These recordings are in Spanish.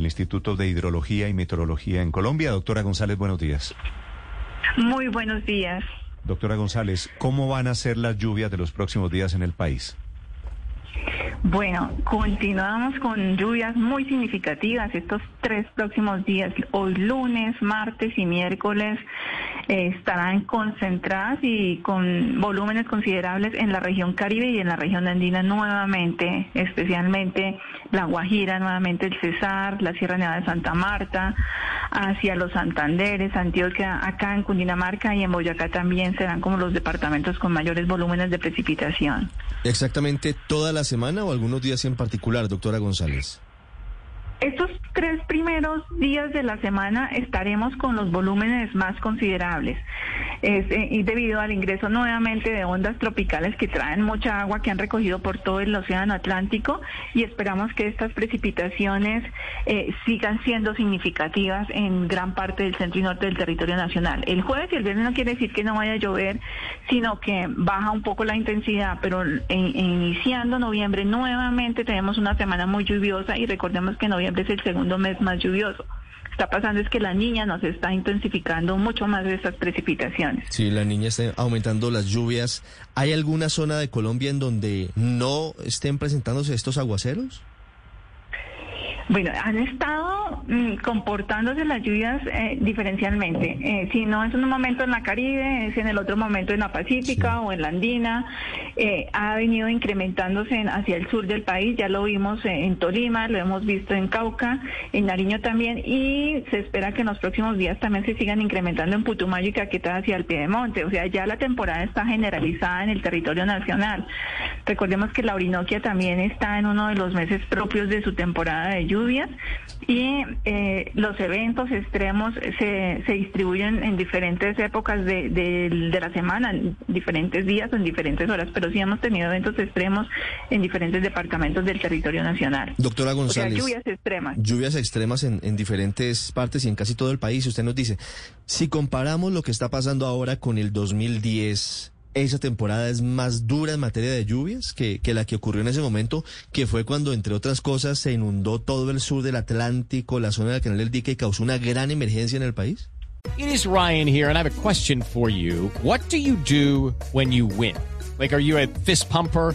el Instituto de Hidrología y Meteorología en Colombia. Doctora González, buenos días. Muy buenos días. Doctora González, ¿cómo van a ser las lluvias de los próximos días en el país? Bueno, continuamos con lluvias muy significativas estos tres próximos días. Hoy lunes, martes y miércoles estarán concentradas y con volúmenes considerables en la región Caribe y en la región andina nuevamente, especialmente la Guajira, nuevamente el Cesar, la Sierra Nevada de Santa Marta, hacia los Santanderes, Antioquia, acá en Cundinamarca y en Boyacá también serán como los departamentos con mayores volúmenes de precipitación. Exactamente toda la semana o algunos días en particular, doctora González. Estos tres primeros días de la semana estaremos con los volúmenes más considerables. Es, eh, y debido al ingreso nuevamente de ondas tropicales que traen mucha agua que han recogido por todo el océano Atlántico y esperamos que estas precipitaciones eh, sigan siendo significativas en gran parte del centro y norte del territorio nacional. El jueves y el viernes no quiere decir que no vaya a llover, sino que baja un poco la intensidad, pero en- iniciando noviembre nuevamente tenemos una semana muy lluviosa y recordemos que noviembre es el segundo mes más lluvioso. Está pasando es que la niña nos está intensificando mucho más de estas precipitaciones. Si la niña está aumentando las lluvias, ¿hay alguna zona de Colombia en donde no estén presentándose estos aguaceros? Bueno, han estado comportándose las lluvias eh, diferencialmente. Eh, si no es en un momento en la Caribe, es en el otro momento en la Pacífica o en la Andina. Eh, ha venido incrementándose en- hacia el sur del país. Ya lo vimos eh, en Tolima, lo hemos visto en Cauca, en Nariño también. Y se espera que en los próximos días también se sigan incrementando en Putumayo y Caquetá hacia el Piedemonte. O sea, ya la temporada está generalizada en el territorio nacional. Recordemos que la Orinoquia también está en uno de los meses propios de su temporada de lluvias y eh, los eventos extremos se, se distribuyen en diferentes épocas de, de- de la semana, en diferentes días o en diferentes horas, pero sí hemos tenido eventos extremos en diferentes departamentos del territorio nacional. Doctora O sea, González. lluvias extremas. lluvias extremas en, en diferentes partes y en casi todo el país. Usted nos dice, si comparamos lo que está pasando ahora con el 2010, ¿esa temporada es más dura en materia de lluvias que, que la que ocurrió en ese momento, que fue cuando, entre otras cosas, se inundó todo el sur del Atlántico, la zona del Canal del Dique y causó una gran emergencia en el país? It is Ryan here, and I have a question for you. What do you do when you win? Like, are you a fist pumper?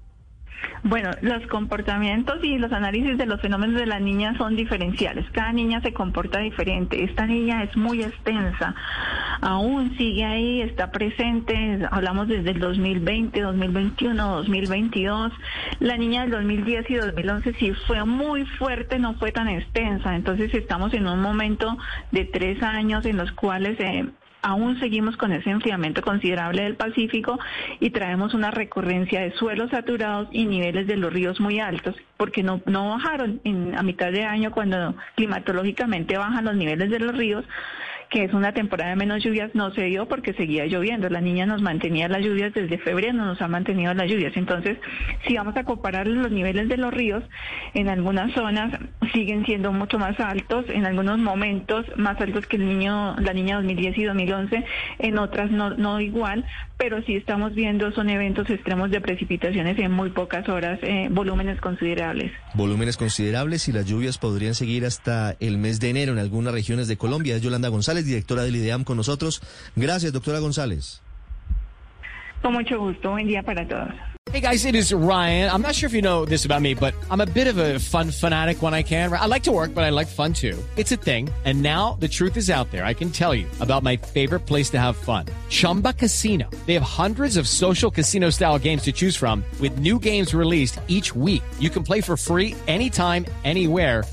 Bueno, los comportamientos y los análisis de los fenómenos de la niña son diferenciales. Cada niña se comporta diferente. Esta niña es muy extensa. Aún sigue ahí, está presente. Hablamos desde el 2020, 2021, 2022. La niña del 2010 y 2011 sí fue muy fuerte, no fue tan extensa. Entonces estamos en un momento de tres años en los cuales... eh, aún seguimos con ese enfriamiento considerable del Pacífico y traemos una recurrencia de suelos saturados y niveles de los ríos muy altos, porque no, no bajaron en, a mitad de año cuando climatológicamente bajan los niveles de los ríos, que es una temporada de menos lluvias, no se dio porque seguía lloviendo. La niña nos mantenía las lluvias desde febrero, nos ha mantenido las lluvias. Entonces, si vamos a comparar los niveles de los ríos, en algunas zonas siguen siendo mucho más altos, en algunos momentos más altos que el niño, la niña 2010 y 2011, en otras no, no igual, pero sí estamos viendo son eventos extremos de precipitaciones en muy pocas horas, eh, volúmenes considerables. Volúmenes considerables y las lluvias podrían seguir hasta el mes de enero en algunas regiones de Colombia. Yolanda González, directora del IDEAM con nosotros. Gracias, doctora González. Con mucho gusto, buen día para todos. Hey guys, it is Ryan. I'm not sure if you know this about me, but I'm a bit of a fun fanatic when I can. I like to work, but I like fun too. It's a thing. And now the truth is out there. I can tell you about my favorite place to have fun. Chumba Casino. They have hundreds of social casino style games to choose from with new games released each week. You can play for free anytime, anywhere